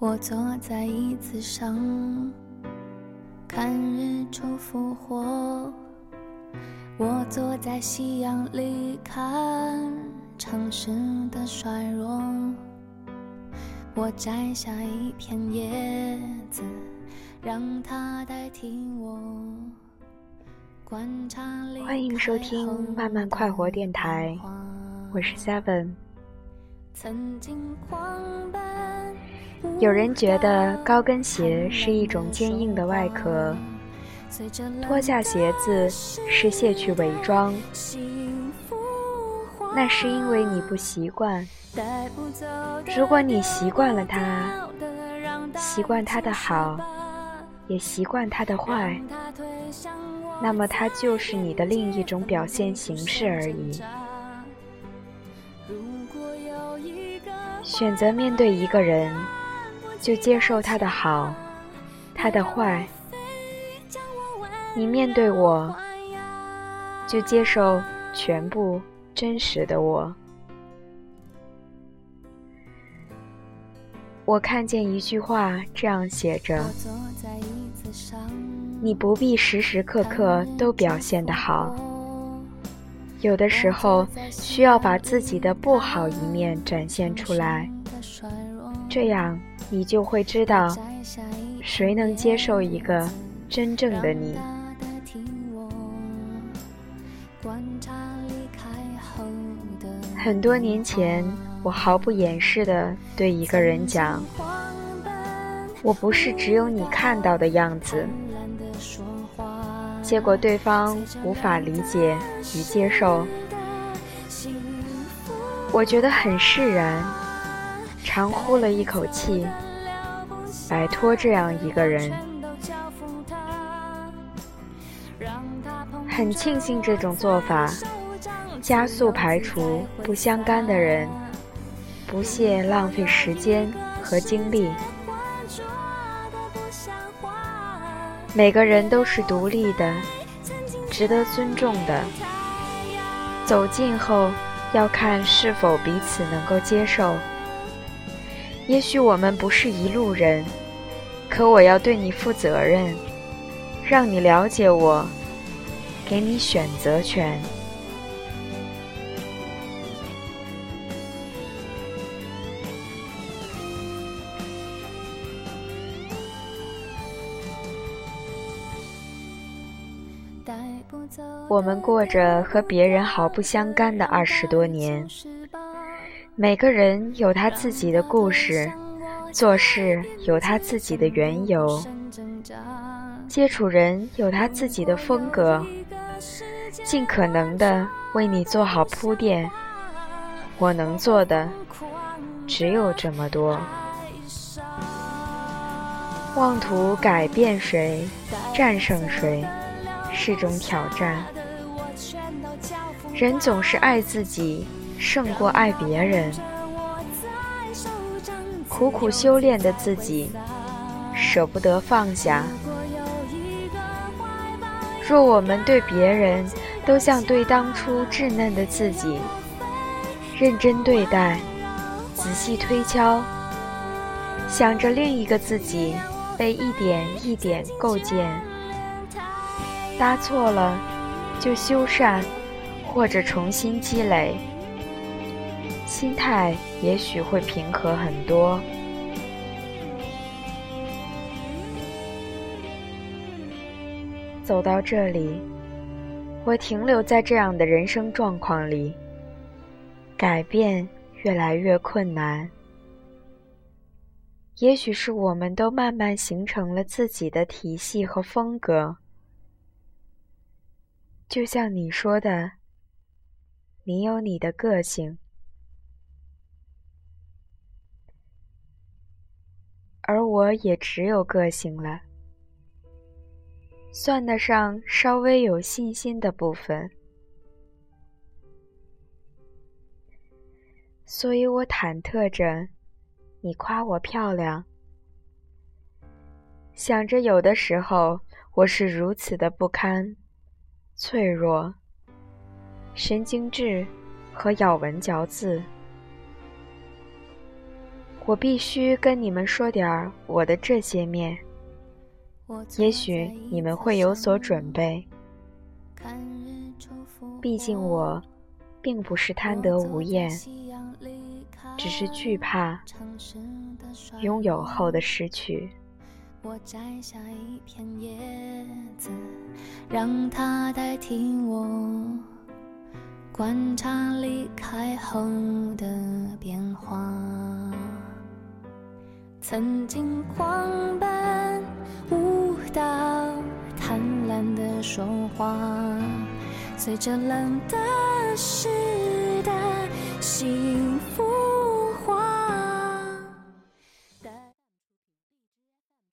我坐在椅子上，看日出复活。我坐在夕阳里，看城市的衰弱。我摘下一片叶子，让它代替我。欢迎收听慢慢快活电台，我是 Seven。有人觉得高跟鞋是一种坚硬的外壳，脱下鞋子是卸去伪装，那是因为你不习惯。如果你习惯了它，习惯它的好，也习惯它的坏。那么，它就是你的另一种表现形式而已。选择面对一个人，就接受他的好，他的坏。你面对我，就接受全部真实的我。我看见一句话这样写着。你不必时时刻刻都表现得好，有的时候需要把自己的不好一面展现出来，这样你就会知道，谁能接受一个真正的你。很多年前，我毫不掩饰地对一个人讲：“我不是只有你看到的样子。”结果对方无法理解与接受，我觉得很释然，长呼了一口气，摆脱这样一个人。很庆幸这种做法，加速排除不相干的人，不屑浪费时间和精力。每个人都是独立的，值得尊重的。走近后，要看是否彼此能够接受。也许我们不是一路人，可我要对你负责任，让你了解我，给你选择权。我们过着和别人毫不相干的二十多年，每个人有他自己的故事，做事有他自己的缘由，接触人有他自己的风格，尽可能的为你做好铺垫。我能做的只有这么多。妄图改变谁，战胜谁。是种挑战。人总是爱自己胜过爱别人，苦苦修炼的自己舍不得放下。若我们对别人都像对当初稚嫩的自己，认真对待，仔细推敲，想着另一个自己被一点一点构建。搭错了，就修缮，或者重新积累，心态也许会平和很多。走到这里，我停留在这样的人生状况里，改变越来越困难。也许是我们都慢慢形成了自己的体系和风格。就像你说的，你有你的个性，而我也只有个性了，算得上稍微有信心的部分，所以我忐忑着，你夸我漂亮，想着有的时候我是如此的不堪。脆弱、神经质和咬文嚼字，我必须跟你们说点儿我的这些面，也许你们会有所准备。毕竟我并不是贪得无厌，只是惧怕拥有后的失去。我摘下一片叶子，让它代替我观察离开后的变化。曾经狂奔舞蹈，贪婪的说话，随着冷的时代，幸福。